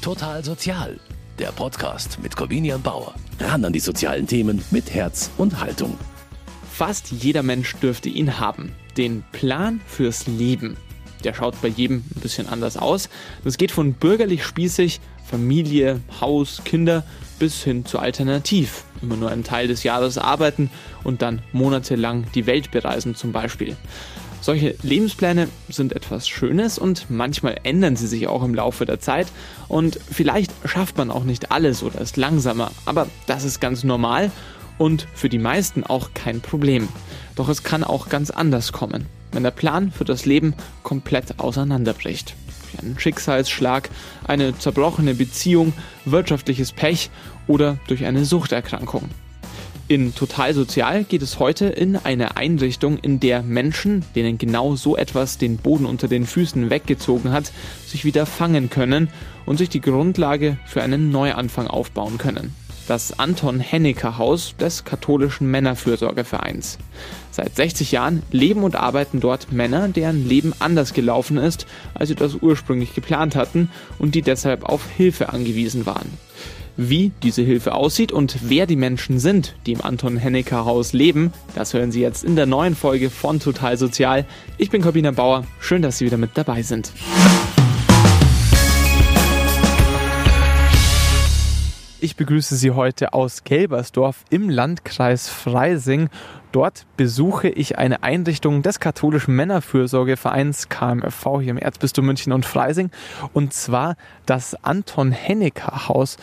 Total Sozial, der Podcast mit Corvinian Bauer. Ran an die sozialen Themen mit Herz und Haltung. Fast jeder Mensch dürfte ihn haben. Den Plan fürs Leben. Der schaut bei jedem ein bisschen anders aus. Das geht von bürgerlich spießig, Familie, Haus, Kinder bis hin zu alternativ. Immer nur einen Teil des Jahres arbeiten und dann monatelang die Welt bereisen zum Beispiel. Solche Lebenspläne sind etwas Schönes und manchmal ändern sie sich auch im Laufe der Zeit und vielleicht schafft man auch nicht alles oder ist langsamer, aber das ist ganz normal und für die meisten auch kein Problem. Doch es kann auch ganz anders kommen, wenn der Plan für das Leben komplett auseinanderbricht. Durch einen Schicksalsschlag, eine zerbrochene Beziehung, wirtschaftliches Pech oder durch eine Suchterkrankung. In Total Sozial geht es heute in eine Einrichtung, in der Menschen, denen genau so etwas den Boden unter den Füßen weggezogen hat, sich wieder fangen können und sich die Grundlage für einen Neuanfang aufbauen können. Das Anton Hennecker Haus des katholischen Männerfürsorgevereins. Seit 60 Jahren leben und arbeiten dort Männer, deren Leben anders gelaufen ist, als sie das ursprünglich geplant hatten und die deshalb auf Hilfe angewiesen waren. Wie diese Hilfe aussieht und wer die Menschen sind, die im Anton Hennecker Haus leben, das hören Sie jetzt in der neuen Folge von Total Sozial. Ich bin Corbina Bauer. Schön, dass Sie wieder mit dabei sind. Ich begrüße Sie heute aus Gelbersdorf im Landkreis Freising. Dort besuche ich eine Einrichtung des katholischen Männerfürsorgevereins KMFV hier im Erzbistum München und Freising und zwar das Anton Hennecker Haus.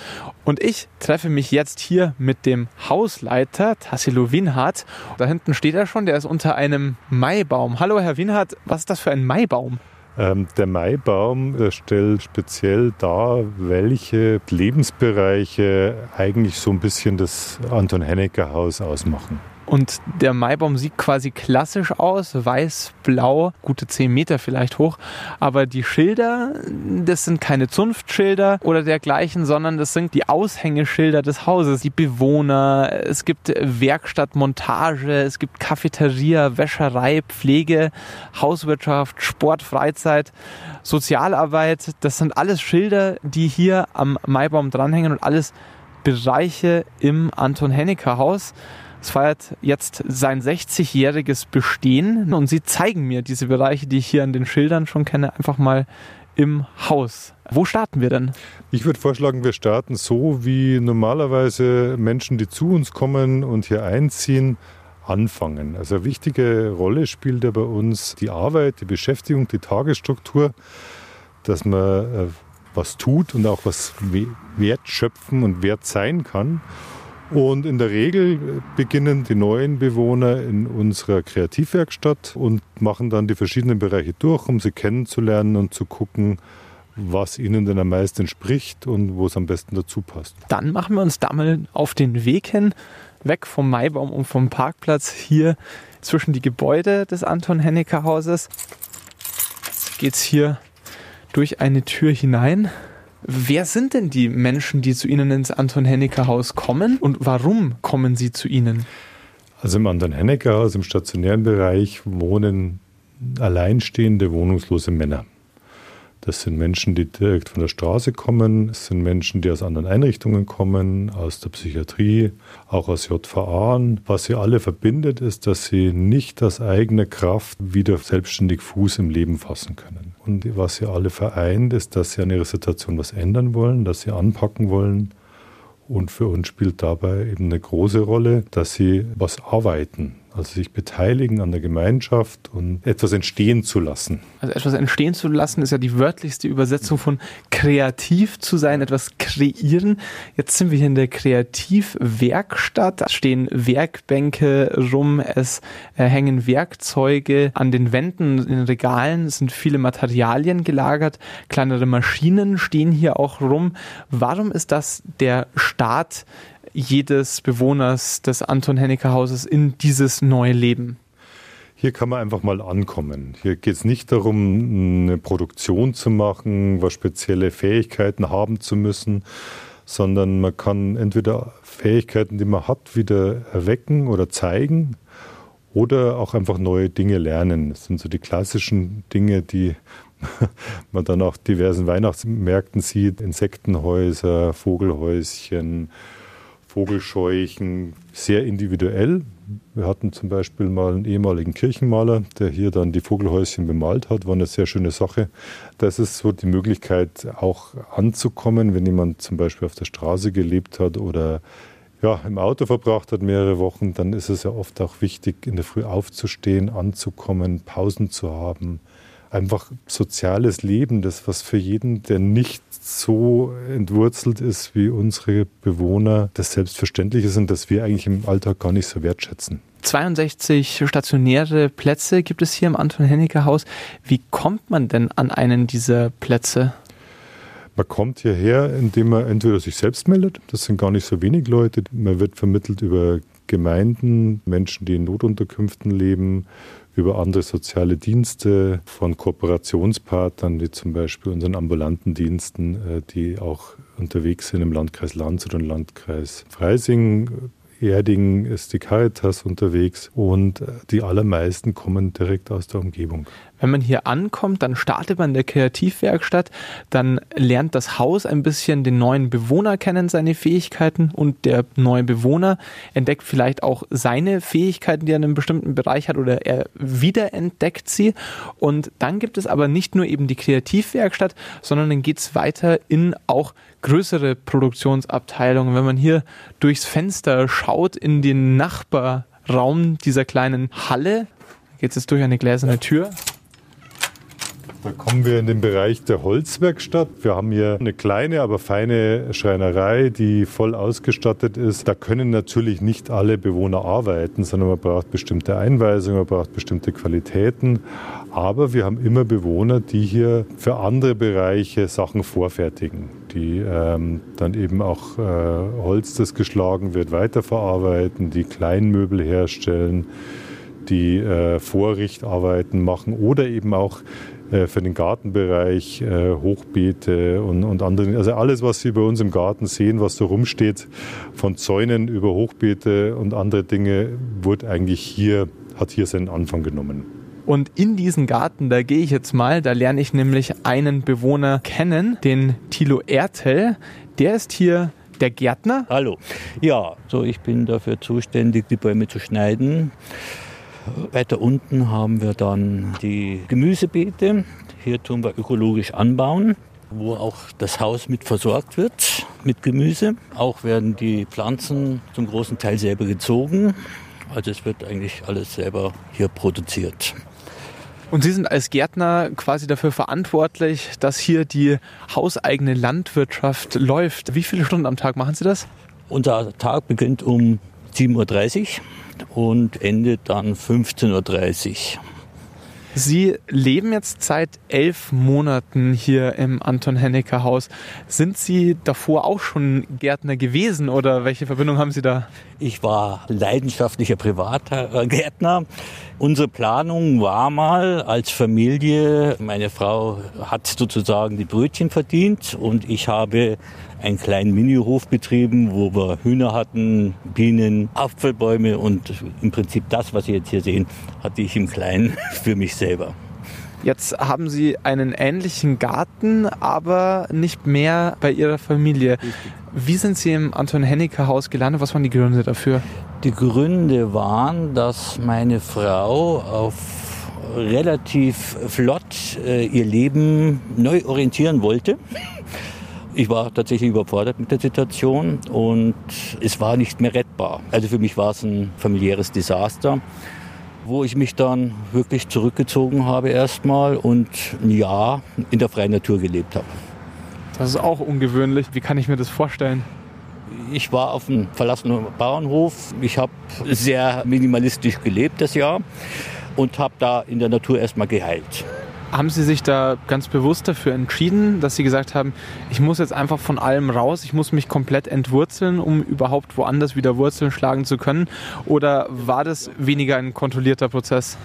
Und ich treffe mich jetzt hier mit dem Hausleiter Tassilo Winhardt. Da hinten steht er schon, der ist unter einem Maibaum. Hallo Herr Winhardt, was ist das für ein Maibaum? Ähm, der Maibaum stellt speziell dar, welche Lebensbereiche eigentlich so ein bisschen das Anton Hennecker Haus ausmachen. Und der Maibaum sieht quasi klassisch aus, weiß-blau, gute 10 Meter vielleicht hoch. Aber die Schilder, das sind keine Zunftschilder oder dergleichen, sondern das sind die Aushängeschilder des Hauses. Die Bewohner, es gibt Werkstatt, Montage, es gibt Cafeteria, Wäscherei, Pflege, Hauswirtschaft, Sport, Freizeit, Sozialarbeit. Das sind alles Schilder, die hier am Maibaum dranhängen und alles Bereiche im Anton Hennecker Haus. Es feiert jetzt sein 60-jähriges Bestehen und sie zeigen mir diese Bereiche, die ich hier an den Schildern schon kenne, einfach mal im Haus. Wo starten wir denn? Ich würde vorschlagen, wir starten so, wie normalerweise Menschen, die zu uns kommen und hier einziehen, anfangen. Also eine wichtige Rolle spielt ja bei uns die Arbeit, die Beschäftigung, die Tagesstruktur, dass man äh, was tut und auch was Wert schöpfen und wert sein kann. Und in der Regel beginnen die neuen Bewohner in unserer Kreativwerkstatt und machen dann die verschiedenen Bereiche durch, um sie kennenzulernen und zu gucken, was ihnen denn am meisten entspricht und wo es am besten dazu passt. Dann machen wir uns da mal auf den Weg hin, weg vom Maibaum und vom Parkplatz hier zwischen die Gebäude des Anton Hennecker Hauses. Jetzt geht's hier durch eine Tür hinein Wer sind denn die Menschen, die zu Ihnen ins Anton Hennecker Haus kommen und warum kommen sie zu Ihnen? Also im Anton Hennecker Haus im stationären Bereich wohnen alleinstehende wohnungslose Männer. Das sind Menschen, die direkt von der Straße kommen. Es sind Menschen, die aus anderen Einrichtungen kommen, aus der Psychiatrie, auch aus JVA. Was sie alle verbindet, ist, dass sie nicht aus eigener Kraft wieder selbstständig Fuß im Leben fassen können. Und was sie alle vereint, ist, dass sie an ihrer Situation was ändern wollen, dass sie anpacken wollen. Und für uns spielt dabei eben eine große Rolle, dass sie was arbeiten, also sich beteiligen an der Gemeinschaft und etwas entstehen zu lassen. Also etwas entstehen zu lassen ist ja die wörtlichste Übersetzung von kreativ zu sein, etwas kreieren. Jetzt sind wir hier in der Kreativwerkstatt. Da stehen Werkbänke rum, es äh, hängen Werkzeuge an den Wänden, in den Regalen es sind viele Materialien gelagert, kleinere Maschinen stehen hier auch rum. Warum ist das der Start jedes Bewohners des Anton Hennecker Hauses in dieses neue Leben? Hier kann man einfach mal ankommen. Hier geht es nicht darum, eine Produktion zu machen, was spezielle Fähigkeiten haben zu müssen, sondern man kann entweder Fähigkeiten, die man hat, wieder erwecken oder zeigen oder auch einfach neue Dinge lernen. Das sind so die klassischen Dinge, die man dann auch diversen Weihnachtsmärkten sieht, Insektenhäuser, Vogelhäuschen, Vogelscheuchen, sehr individuell. Wir hatten zum Beispiel mal einen ehemaligen Kirchenmaler, der hier dann die Vogelhäuschen bemalt hat. War eine sehr schöne Sache. Das ist so die Möglichkeit, auch anzukommen, wenn jemand zum Beispiel auf der Straße gelebt hat oder ja, im Auto verbracht hat mehrere Wochen, dann ist es ja oft auch wichtig, in der Früh aufzustehen, anzukommen, Pausen zu haben, einfach soziales Leben, das was für jeden, der nicht so entwurzelt ist wie unsere Bewohner, das selbstverständlich ist und das wir eigentlich im Alltag gar nicht so wertschätzen. 62 stationäre Plätze gibt es hier im Anton-Hennecke-Haus. Wie kommt man denn an einen dieser Plätze? Man kommt hierher, indem man entweder sich selbst meldet, das sind gar nicht so wenig Leute, man wird vermittelt über Gemeinden, Menschen, die in Notunterkünften leben, über andere soziale Dienste, von Kooperationspartnern wie zum Beispiel unseren ambulanten Diensten, äh, die auch unterwegs sind im Landkreis Landshut und Landkreis Freising. Erding ist die Caritas unterwegs und äh, die allermeisten kommen direkt aus der Umgebung. Wenn man hier ankommt, dann startet man in der Kreativwerkstatt, dann lernt das Haus ein bisschen den neuen Bewohner kennen, seine Fähigkeiten und der neue Bewohner entdeckt vielleicht auch seine Fähigkeiten, die er in einem bestimmten Bereich hat oder er wiederentdeckt sie. Und dann gibt es aber nicht nur eben die Kreativwerkstatt, sondern dann geht es weiter in auch größere Produktionsabteilungen. Wenn man hier durchs Fenster schaut in den Nachbarraum dieser kleinen Halle, geht es jetzt durch eine gläserne Tür. Da kommen wir in den Bereich der Holzwerkstatt. Wir haben hier eine kleine, aber feine Schreinerei, die voll ausgestattet ist. Da können natürlich nicht alle Bewohner arbeiten, sondern man braucht bestimmte Einweisungen, man braucht bestimmte Qualitäten. Aber wir haben immer Bewohner, die hier für andere Bereiche Sachen vorfertigen, die ähm, dann eben auch äh, Holz, das geschlagen wird, weiterverarbeiten, die Kleinmöbel herstellen die äh, Vorrichtarbeiten machen oder eben auch für den Gartenbereich, äh, Hochbeete und, und andere. Also alles, was Sie bei uns im Garten sehen, was so rumsteht, von Zäunen über Hochbeete und andere Dinge, wurde eigentlich hier, hat hier seinen Anfang genommen. Und in diesen Garten, da gehe ich jetzt mal, da lerne ich nämlich einen Bewohner kennen, den Thilo Ertel. Der ist hier der Gärtner. Hallo. Ja, so ich bin dafür zuständig, die Bäume zu schneiden. Weiter unten haben wir dann die Gemüsebeete. Hier tun wir ökologisch anbauen, wo auch das Haus mit versorgt wird mit Gemüse. Auch werden die Pflanzen zum großen Teil selber gezogen. Also es wird eigentlich alles selber hier produziert. Und Sie sind als Gärtner quasi dafür verantwortlich, dass hier die hauseigene Landwirtschaft läuft. Wie viele Stunden am Tag machen Sie das? Unser Tag beginnt um 7.30 Uhr und endet dann 15.30 Uhr. Sie leben jetzt seit elf Monaten hier im Anton Hennecker Haus. Sind Sie davor auch schon Gärtner gewesen oder welche Verbindung haben Sie da? Ich war leidenschaftlicher Privatgärtner. Unsere Planung war mal als Familie, meine Frau hat sozusagen die Brötchen verdient und ich habe einen kleinen Mini-Hof betrieben, wo wir Hühner hatten, Bienen, Apfelbäume und im Prinzip das, was Sie jetzt hier sehen, hatte ich im Kleinen für mich selber. Jetzt haben Sie einen ähnlichen Garten, aber nicht mehr bei Ihrer Familie. Wie sind Sie im Anton Henniker Haus gelandet? Was waren die Gründe dafür? Die Gründe waren, dass meine Frau auf relativ flott äh, ihr Leben neu orientieren wollte ich war tatsächlich überfordert mit der Situation und es war nicht mehr rettbar. Also für mich war es ein familiäres Desaster, wo ich mich dann wirklich zurückgezogen habe erstmal und ein Jahr in der freien Natur gelebt habe. Das ist auch ungewöhnlich. Wie kann ich mir das vorstellen? Ich war auf einem verlassenen Bauernhof. Ich habe sehr minimalistisch gelebt das Jahr und habe da in der Natur erstmal geheilt. Haben Sie sich da ganz bewusst dafür entschieden, dass Sie gesagt haben, ich muss jetzt einfach von allem raus, ich muss mich komplett entwurzeln, um überhaupt woanders wieder Wurzeln schlagen zu können? Oder war das weniger ein kontrollierter Prozess?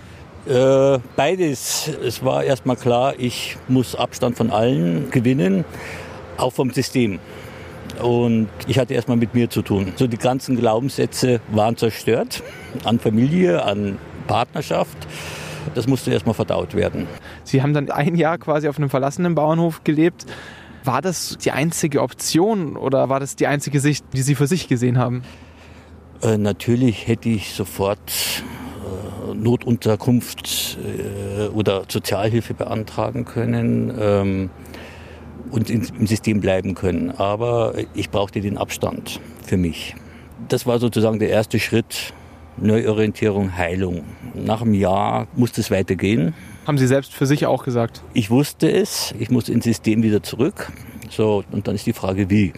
Äh, beides. Es war erstmal klar, ich muss Abstand von allen gewinnen, auch vom System. Und ich hatte erstmal mit mir zu tun. So die ganzen Glaubenssätze waren zerstört an Familie, an Partnerschaft. Das musste erstmal verdaut werden. Sie haben dann ein Jahr quasi auf einem verlassenen Bauernhof gelebt. War das die einzige Option oder war das die einzige Sicht, die Sie für sich gesehen haben? Äh, natürlich hätte ich sofort äh, Notunterkunft äh, oder Sozialhilfe beantragen können ähm, und in, im System bleiben können. Aber ich brauchte den Abstand für mich. Das war sozusagen der erste Schritt. Neuorientierung, Heilung. Nach einem Jahr musste es weitergehen. Haben Sie selbst für sich auch gesagt? Ich wusste es. Ich musste ins System wieder zurück. So, und dann ist die Frage, wie.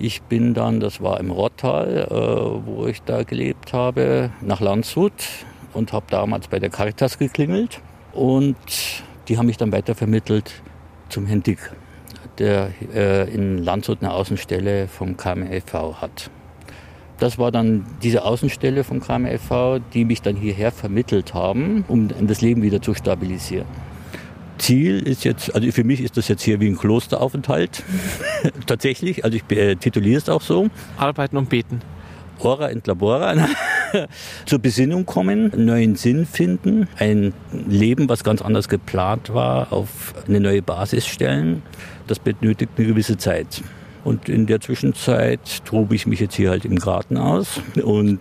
Ich bin dann, das war im Rottal, äh, wo ich da gelebt habe, nach Landshut und habe damals bei der Caritas geklingelt. Und die haben mich dann weitervermittelt zum Herrn Dick, der äh, in Landshut eine Außenstelle vom KMLV hat. Das war dann diese Außenstelle vom KMLV, die mich dann hierher vermittelt haben, um das Leben wieder zu stabilisieren. Ziel ist jetzt, also für mich ist das jetzt hier wie ein Klosteraufenthalt. Tatsächlich, also ich äh, tituliere es auch so. Arbeiten und beten. Ora et labora. Zur Besinnung kommen, einen neuen Sinn finden, ein Leben, was ganz anders geplant war, auf eine neue Basis stellen. Das benötigt eine gewisse Zeit. Und in der Zwischenzeit tobe ich mich jetzt hier halt im Garten aus und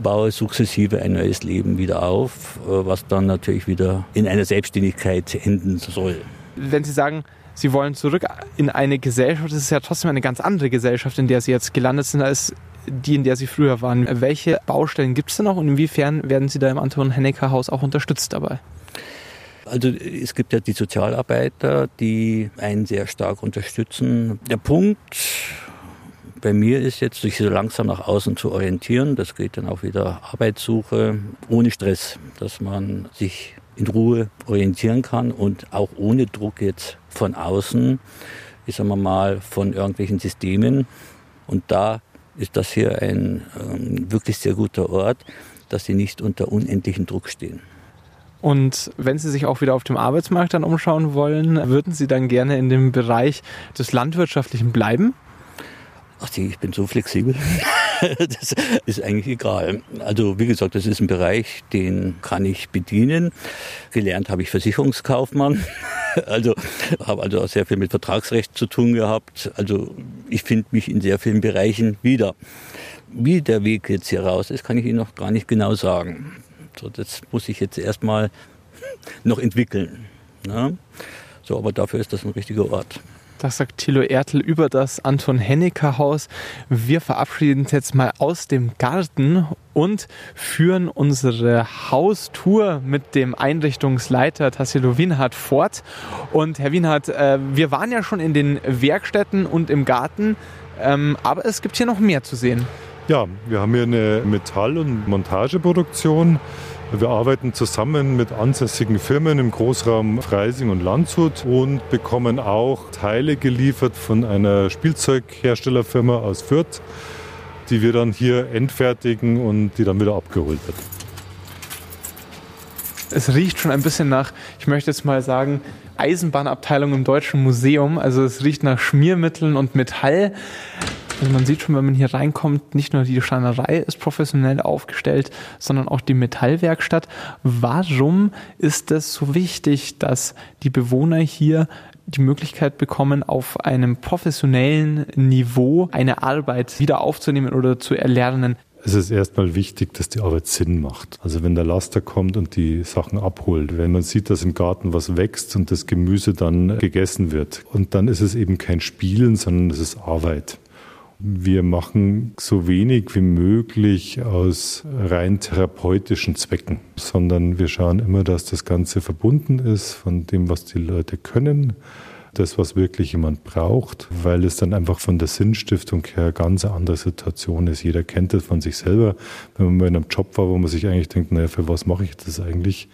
baue sukzessive ein neues Leben wieder auf, äh, was dann natürlich wieder in einer Selbstständigkeit enden soll. Wenn Sie sagen, Sie wollen zurück in eine Gesellschaft, das ist ja trotzdem eine ganz andere Gesellschaft, in der Sie jetzt gelandet sind, als die, in der Sie früher waren. Welche Baustellen gibt es denn noch und inwiefern werden Sie da im Anton Hennecker Haus auch unterstützt dabei? Also es gibt ja die Sozialarbeiter, die einen sehr stark unterstützen. Der Punkt, bei mir ist jetzt, sich so langsam nach außen zu orientieren. Das geht dann auch wieder Arbeitssuche ohne Stress, dass man sich in Ruhe orientieren kann und auch ohne Druck jetzt von außen, ich sag mal, von irgendwelchen Systemen. Und da ist das hier ein ähm, wirklich sehr guter Ort, dass sie nicht unter unendlichem Druck stehen. Und wenn Sie sich auch wieder auf dem Arbeitsmarkt dann umschauen wollen, würden Sie dann gerne in dem Bereich des Landwirtschaftlichen bleiben? Ach, ich bin so flexibel. das ist eigentlich egal. Also wie gesagt, das ist ein Bereich, den kann ich bedienen. Gelernt habe ich Versicherungskaufmann. Also habe also auch sehr viel mit Vertragsrecht zu tun gehabt. Also ich finde mich in sehr vielen Bereichen wieder. Wie der Weg jetzt hier raus ist, kann ich Ihnen noch gar nicht genau sagen. So, das muss ich jetzt erstmal noch entwickeln. Ja? So, aber dafür ist das ein richtiger Ort. Das sagt Thilo Ertel über das Anton Hennecker Haus. Wir verabschieden uns jetzt mal aus dem Garten und führen unsere Haustour mit dem Einrichtungsleiter Tassilo Wienhardt fort. Und Herr Wienhardt, äh, wir waren ja schon in den Werkstätten und im Garten, ähm, aber es gibt hier noch mehr zu sehen. Ja, wir haben hier eine Metall- und Montageproduktion. Wir arbeiten zusammen mit ansässigen Firmen im Großraum Freising und Landshut und bekommen auch Teile geliefert von einer Spielzeugherstellerfirma aus Fürth, die wir dann hier endfertigen und die dann wieder abgeholt wird. Es riecht schon ein bisschen nach, ich möchte jetzt mal sagen, Eisenbahnabteilung im Deutschen Museum. Also es riecht nach Schmiermitteln und Metall. Also man sieht schon, wenn man hier reinkommt, nicht nur die Schreinerei ist professionell aufgestellt, sondern auch die Metallwerkstatt. Warum ist es so wichtig, dass die Bewohner hier die Möglichkeit bekommen, auf einem professionellen Niveau eine Arbeit wieder aufzunehmen oder zu erlernen? Es ist erstmal wichtig, dass die Arbeit Sinn macht. Also wenn der Laster kommt und die Sachen abholt, wenn man sieht, dass im Garten was wächst und das Gemüse dann gegessen wird. Und dann ist es eben kein Spielen, sondern es ist Arbeit. Wir machen so wenig wie möglich aus rein therapeutischen Zwecken, sondern wir schauen immer, dass das Ganze verbunden ist von dem, was die Leute können, das, was wirklich jemand braucht, weil es dann einfach von der Sinnstiftung her eine ganz andere Situation ist. Jeder kennt das von sich selber. Wenn man mal in einem Job war, wo man sich eigentlich denkt, naja, für was mache ich das eigentlich?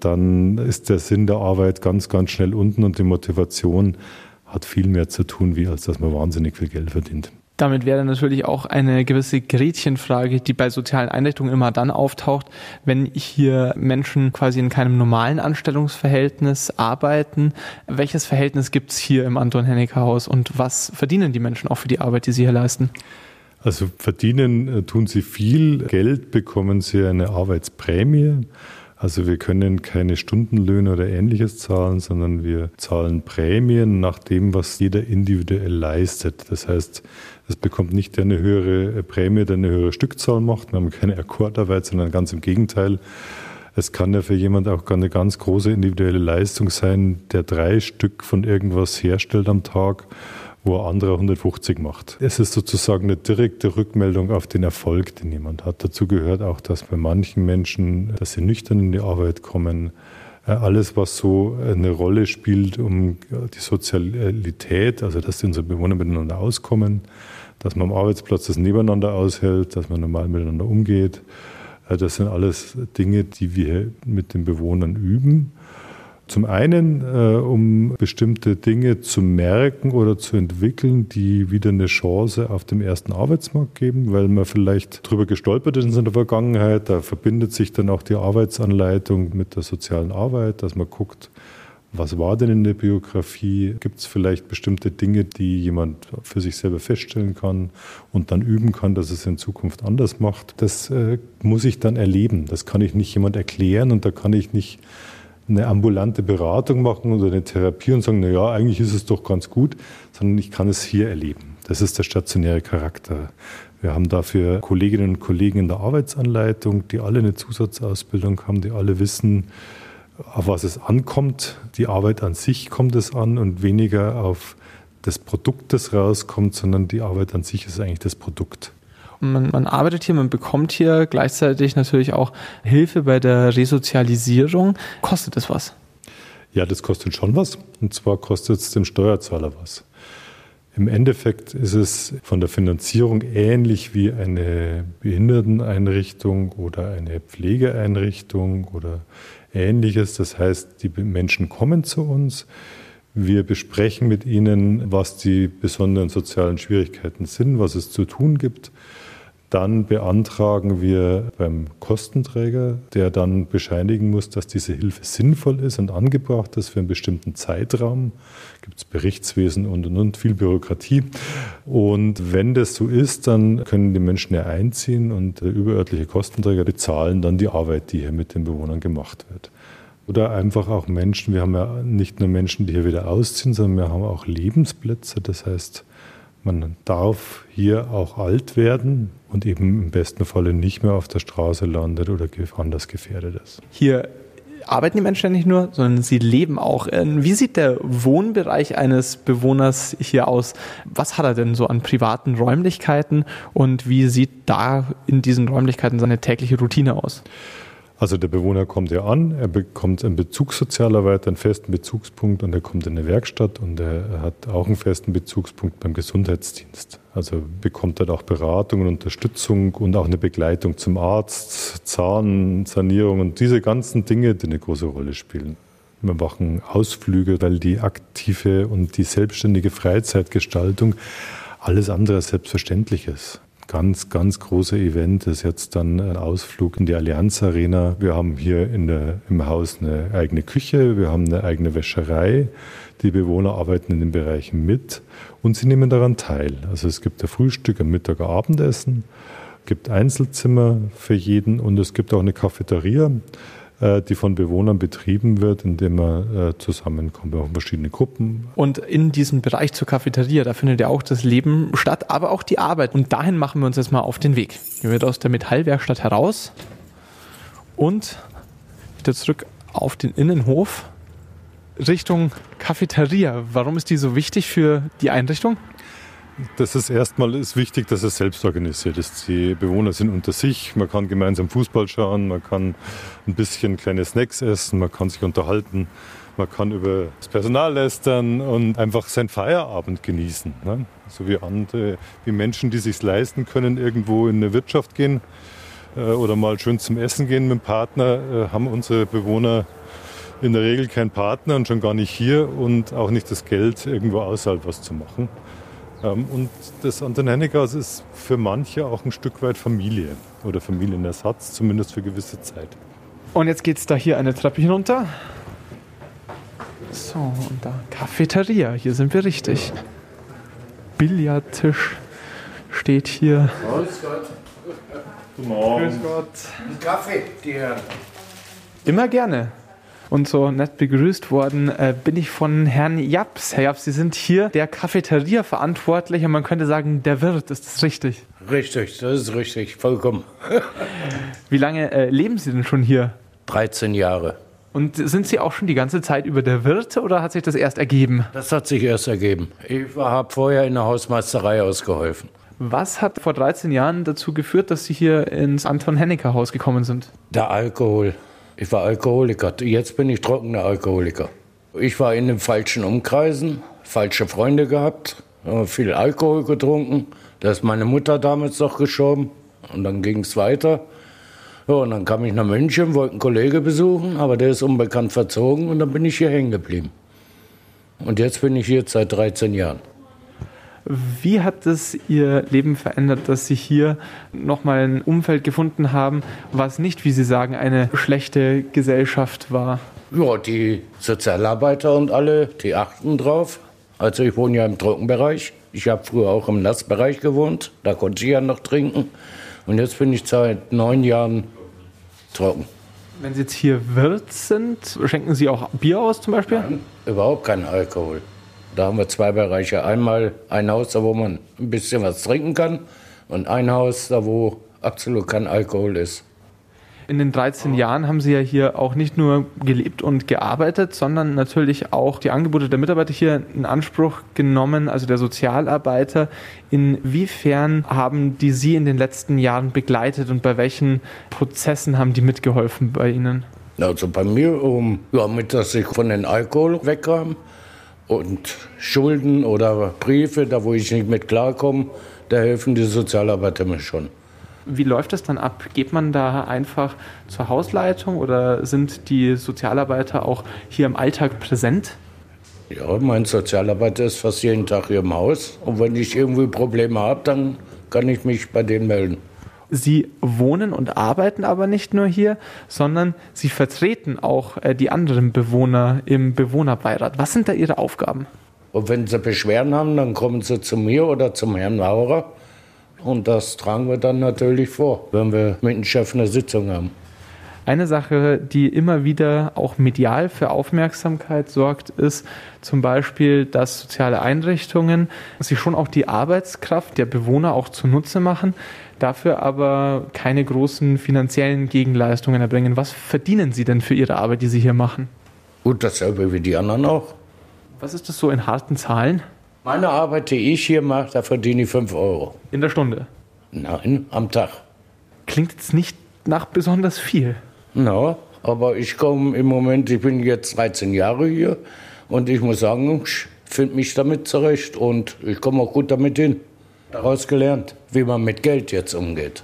Dann ist der Sinn der Arbeit ganz, ganz schnell unten und die Motivation hat viel mehr zu tun, wie als dass man wahnsinnig viel Geld verdient. Damit wäre natürlich auch eine gewisse Gretchenfrage, die bei sozialen Einrichtungen immer dann auftaucht, wenn hier Menschen quasi in keinem normalen Anstellungsverhältnis arbeiten. Welches Verhältnis gibt es hier im Anton Hennecker Haus und was verdienen die Menschen auch für die Arbeit, die sie hier leisten? Also verdienen äh, tun sie viel, Geld bekommen sie eine Arbeitsprämie. Also wir können keine Stundenlöhne oder ähnliches zahlen, sondern wir zahlen Prämien nach dem, was jeder individuell leistet. Das heißt, es bekommt nicht der eine höhere Prämie, der eine höhere Stückzahl macht. Wir haben keine Akkordarbeit, sondern ganz im Gegenteil. Es kann ja für jemand auch eine ganz große individuelle Leistung sein, der drei Stück von irgendwas herstellt am Tag wo ein anderer 150 macht. Es ist sozusagen eine direkte Rückmeldung auf den Erfolg, den jemand hat. Dazu gehört auch, dass bei manchen Menschen, dass sie nüchtern in die Arbeit kommen, äh, alles, was so eine Rolle spielt, um die Sozialität, also dass unsere Bewohner miteinander auskommen, dass man am Arbeitsplatz das Nebeneinander aushält, dass man normal miteinander umgeht. Äh, das sind alles Dinge, die wir mit den Bewohnern üben. Zum einen, äh, um bestimmte Dinge zu merken oder zu entwickeln, die wieder eine Chance auf dem ersten Arbeitsmarkt geben, weil man vielleicht drüber gestolpert ist in der Vergangenheit. Da verbindet sich dann auch die Arbeitsanleitung mit der sozialen Arbeit, dass man guckt, was war denn in der Biografie? Gibt es vielleicht bestimmte Dinge, die jemand für sich selber feststellen kann und dann üben kann, dass es in Zukunft anders macht? Das äh, muss ich dann erleben. Das kann ich nicht jemand erklären und da kann ich nicht eine ambulante Beratung machen oder eine Therapie und sagen, na ja, eigentlich ist es doch ganz gut, sondern ich kann es hier erleben. Das ist der stationäre Charakter. Wir haben dafür Kolleginnen und Kollegen in der Arbeitsanleitung, die alle eine Zusatzausbildung haben, die alle wissen, auf was es ankommt. Die Arbeit an sich kommt es an und weniger auf das Produkt, das rauskommt, sondern die Arbeit an sich ist eigentlich das Produkt. Man, man, arbeitet hier, man bekommt hier gleichzeitig natürlich auch Hilfe bei der Resozialisierung. Kostet das was? Ja, das kostet schon was. Und zwar kostet es dem Steuerzahler was. Im Endeffekt ist es von der Finanzierung ähnlich wie eine Behinderteneinrichtung oder eine Pflegeeinrichtung oder ähnliches. Das heißt, die Menschen kommen zu uns. Wir besprechen mit ihnen, was die besonderen sozialen Schwierigkeiten sind, was es zu tun gibt. Dann beantragen wir beim Kostenträger, der dann bescheinigen muss, dass diese Hilfe sinnvoll ist und angebracht ist für einen bestimmten Zeitraum. Gibt es Berichtswesen und, und, und viel Bürokratie. Und wenn das so ist, dann können die Menschen ja einziehen und der überörtliche Kostenträger bezahlen dann die Arbeit, die hier mit den Bewohnern gemacht wird. Oder einfach auch Menschen, wir haben ja nicht nur Menschen, die hier wieder ausziehen, sondern wir haben auch Lebensplätze. Das heißt, man darf hier auch alt werden und eben im besten Falle nicht mehr auf der Straße landet oder anders gefährdet ist. Hier arbeiten die Menschen nicht nur, sondern sie leben auch. Ähm, wie sieht der Wohnbereich eines Bewohners hier aus? Was hat er denn so an privaten Räumlichkeiten und wie sieht da in diesen Räumlichkeiten seine tägliche Routine aus? Also der Bewohner kommt ja an, er bekommt einen Bezugssozialarbeiter, einen festen Bezugspunkt und er kommt in eine Werkstatt und er hat auch einen festen Bezugspunkt beim Gesundheitsdienst. Also bekommt er auch Beratung und Unterstützung und auch eine Begleitung zum Arzt, Zahnsanierung und diese ganzen Dinge, die eine große Rolle spielen. Wir machen Ausflüge, weil die aktive und die selbstständige Freizeitgestaltung alles andere selbstverständlich ist ganz, ganz große Event ist jetzt dann ein Ausflug in die Allianz Arena. Wir haben hier in der, im Haus eine eigene Küche, wir haben eine eigene Wäscherei. Die Bewohner arbeiten in den Bereichen mit und sie nehmen daran teil. Also es gibt ein Frühstück, ein Mittag, ein Abendessen, gibt Einzelzimmer für jeden und es gibt auch eine Cafeteria. Äh, die von Bewohnern betrieben wird, indem man äh, zusammenkommt, auch verschiedene Gruppen. Und in diesem Bereich zur Cafeteria, da findet ja auch das Leben statt, aber auch die Arbeit. Und dahin machen wir uns jetzt mal auf den Weg. Gehen wir aus der Metallwerkstatt heraus und wieder zurück auf den Innenhof Richtung Cafeteria. Warum ist die so wichtig für die Einrichtung? Das ist erstmal ist wichtig, dass es selbst organisiert ist. Die Bewohner sind unter sich, man kann gemeinsam Fußball schauen, man kann ein bisschen kleine Snacks essen, man kann sich unterhalten, man kann über das Personal lästern und einfach seinen Feierabend genießen. Ne? So wie andere, wie Menschen, die sich leisten können, irgendwo in eine Wirtschaft gehen äh, oder mal schön zum Essen gehen mit dem Partner, äh, haben unsere Bewohner in der Regel keinen Partner und schon gar nicht hier und auch nicht das Geld, irgendwo außerhalb was zu machen. Ähm, und das Antennennegas ist für manche auch ein Stück weit Familie oder Familienersatz, zumindest für gewisse Zeit. Und jetzt geht es da hier eine Treppe hinunter. So, und da Cafeteria, hier sind wir richtig. Billardtisch steht hier. Grüß Gott. Guten Morgen. Grüß Gott. Ein Kaffee, die Herren. Immer gerne. Und so nett begrüßt worden äh, bin ich von Herrn Japs. Herr Japs, Sie sind hier der Cafeteria verantwortlich und man könnte sagen, der Wirt. Ist das richtig? Richtig, das ist richtig, vollkommen. Wie lange äh, leben Sie denn schon hier? 13 Jahre. Und sind Sie auch schon die ganze Zeit über der Wirt oder hat sich das erst ergeben? Das hat sich erst ergeben. Ich habe vorher in der Hausmeisterei ausgeholfen. Was hat vor 13 Jahren dazu geführt, dass Sie hier ins Anton-Hennecker-Haus gekommen sind? Der Alkohol. Ich war Alkoholiker. Jetzt bin ich trockener Alkoholiker. Ich war in den falschen Umkreisen, falsche Freunde gehabt, viel Alkohol getrunken. Da ist meine Mutter damals noch geschoben und dann ging es weiter. Ja, und dann kam ich nach München, wollte einen Kollege besuchen, aber der ist unbekannt verzogen und dann bin ich hier hängen geblieben. Und jetzt bin ich hier seit 13 Jahren. Wie hat es Ihr Leben verändert, dass Sie hier nochmal ein Umfeld gefunden haben, was nicht, wie Sie sagen, eine schlechte Gesellschaft war? Ja, die Sozialarbeiter und alle, die achten drauf. Also ich wohne ja im Trockenbereich. Ich habe früher auch im Nassbereich gewohnt. Da konnte ich ja noch trinken. Und jetzt bin ich seit neun Jahren trocken. Wenn Sie jetzt hier Wirt sind, schenken Sie auch Bier aus zum Beispiel? Nein, überhaupt keinen Alkohol. Da haben wir zwei Bereiche. Einmal ein Haus, da wo man ein bisschen was trinken kann und ein Haus, da wo absolut kein Alkohol ist. In den 13 Jahren haben Sie ja hier auch nicht nur gelebt und gearbeitet, sondern natürlich auch die Angebote der Mitarbeiter hier in Anspruch genommen, also der Sozialarbeiter. Inwiefern haben die Sie in den letzten Jahren begleitet und bei welchen Prozessen haben die mitgeholfen bei Ihnen? Also bei mir, um, ja, mit dass ich von den Alkohol wegkam und Schulden oder Briefe, da wo ich nicht mit klarkomme, da helfen die Sozialarbeiter mir schon. Wie läuft das dann ab? Geht man da einfach zur Hausleitung oder sind die Sozialarbeiter auch hier im Alltag präsent? Ja, mein Sozialarbeiter ist fast jeden Tag hier im Haus. Und wenn ich irgendwie Probleme habe, dann kann ich mich bei denen melden. Sie wohnen und arbeiten aber nicht nur hier, sondern Sie vertreten auch äh, die anderen Bewohner im Bewohnerbeirat. Was sind da Ihre Aufgaben? Und wenn Sie Beschwerden haben, dann kommen Sie zu mir oder zum Herrn Maurer. Und das tragen wir dann natürlich vor, wenn wir mit dem Chef eine Sitzung haben. Eine Sache, die immer wieder auch medial für Aufmerksamkeit sorgt, ist zum Beispiel, dass soziale Einrichtungen sich schon auch die Arbeitskraft der Bewohner auch zunutze machen, dafür aber keine großen finanziellen Gegenleistungen erbringen. Was verdienen Sie denn für Ihre Arbeit, die Sie hier machen? Gut, dasselbe wie die anderen auch. Was ist das so in harten Zahlen? Meine Arbeit, die ich hier mache, da verdiene ich 5 Euro. In der Stunde? Nein, am Tag. Klingt jetzt nicht nach besonders viel. Na, aber ich komme im Moment, ich bin jetzt 13 Jahre hier und ich muss sagen, ich finde mich damit zurecht und ich komme auch gut damit hin. Daraus gelernt, wie man mit Geld jetzt umgeht.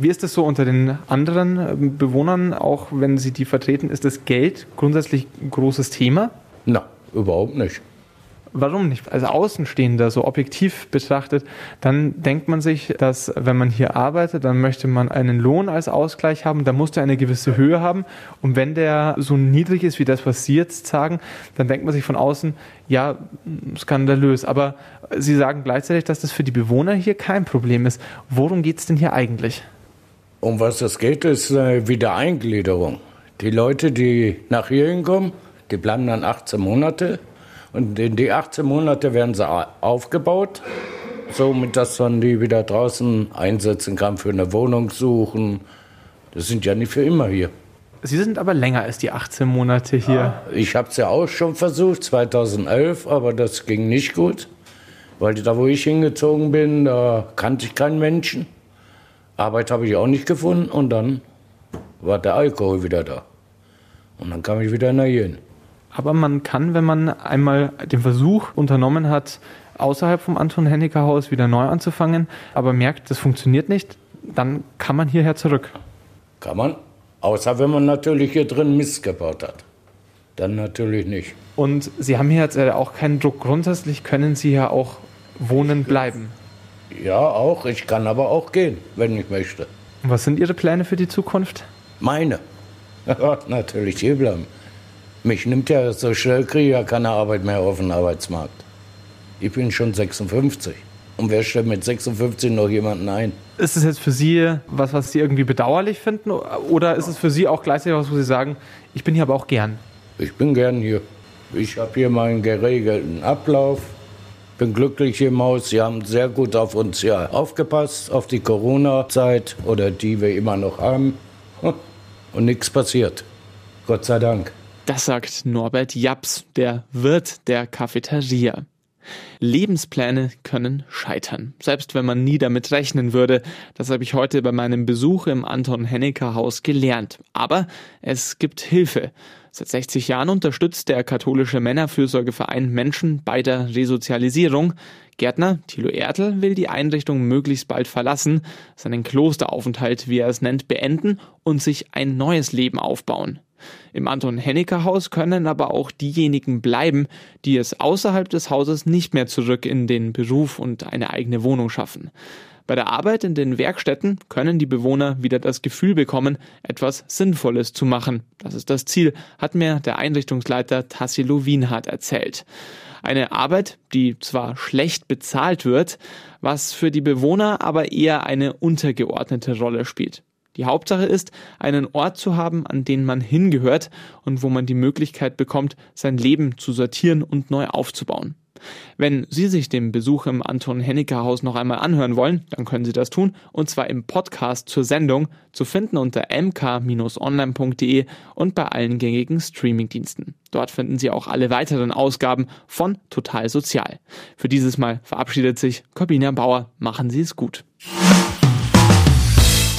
Wie ist es so unter den anderen ähm, Bewohnern, auch wenn Sie die vertreten? Ist das Geld grundsätzlich ein großes Thema? Na, überhaupt nicht. Warum nicht? Also Außenstehender, so objektiv betrachtet, dann denkt man sich, dass wenn man hier arbeitet, dann möchte man einen Lohn als Ausgleich haben, da muss der eine gewisse Höhe haben. Und wenn der so niedrig ist wie das, was Sie jetzt sagen, dann denkt man sich von außen, ja, skandalös. Aber Sie sagen gleichzeitig, dass das für die Bewohner hier kein Problem ist. Worum geht es denn hier eigentlich? Um was es geht, ist äh, Wiedereingliederung. Die Leute, die nach hier hinkommen, die bleiben dann 18 Monate und in die 18 Monate werden sie aufgebaut, somit dass man die wieder draußen einsetzen kann für eine Wohnung suchen. Das sind ja nicht für immer hier. Sie sind aber länger als die 18 Monate hier. Ja, ich habe es ja auch schon versucht, 2011, aber das ging nicht gut. Weil da, wo ich hingezogen bin, da kannte ich keinen Menschen. Arbeit habe ich auch nicht gefunden und dann war der Alkohol wieder da. Und dann kam ich wieder nach hin. Aber man kann, wenn man einmal den Versuch unternommen hat, außerhalb vom Anton-Henniker-Haus wieder neu anzufangen, aber merkt, das funktioniert nicht, dann kann man hierher zurück. Kann man, außer wenn man natürlich hier drin Mist gebaut hat. Dann natürlich nicht. Und Sie haben hier jetzt auch keinen Druck. Grundsätzlich können Sie ja auch wohnen bleiben. Ja, auch. Ich kann aber auch gehen, wenn ich möchte. Was sind Ihre Pläne für die Zukunft? Meine. natürlich hier bleiben. Mich nimmt ja so schnell, kriege ja keine Arbeit mehr auf dem Arbeitsmarkt. Ich bin schon 56 Und wer stellt mit 56 noch jemanden ein? Ist es jetzt für Sie was, was Sie irgendwie bedauerlich finden? Oder ist es für Sie auch gleichzeitig was, wo Sie sagen, ich bin hier aber auch gern? Ich bin gern hier. Ich habe hier meinen geregelten Ablauf. Bin glücklich hier im Haus. Sie haben sehr gut auf uns hier aufgepasst, auf die Corona-Zeit oder die wir immer noch haben. Und nichts passiert. Gott sei Dank. Das sagt Norbert Japs, der Wirt der Cafeteria. Lebenspläne können scheitern, selbst wenn man nie damit rechnen würde. Das habe ich heute bei meinem Besuch im Anton Hennecker Haus gelernt. Aber es gibt Hilfe. Seit 60 Jahren unterstützt der katholische Männerfürsorgeverein Menschen bei der Resozialisierung. Gärtner Thilo Ertel will die Einrichtung möglichst bald verlassen, seinen Klosteraufenthalt, wie er es nennt, beenden und sich ein neues Leben aufbauen. Im Anton Hennecker Haus können aber auch diejenigen bleiben, die es außerhalb des Hauses nicht mehr zurück in den Beruf und eine eigene Wohnung schaffen. Bei der Arbeit in den Werkstätten können die Bewohner wieder das Gefühl bekommen, etwas Sinnvolles zu machen. Das ist das Ziel, hat mir der Einrichtungsleiter Tassilo Wienhardt erzählt. Eine Arbeit, die zwar schlecht bezahlt wird, was für die Bewohner aber eher eine untergeordnete Rolle spielt. Die Hauptsache ist, einen Ort zu haben, an den man hingehört und wo man die Möglichkeit bekommt, sein Leben zu sortieren und neu aufzubauen. Wenn Sie sich den Besuch im Anton Hennecker Haus noch einmal anhören wollen, dann können Sie das tun und zwar im Podcast zur Sendung zu finden unter mk-online.de und bei allen gängigen Streamingdiensten. Dort finden Sie auch alle weiteren Ausgaben von Total Sozial. Für dieses Mal verabschiedet sich Corbina Bauer. Machen Sie es gut.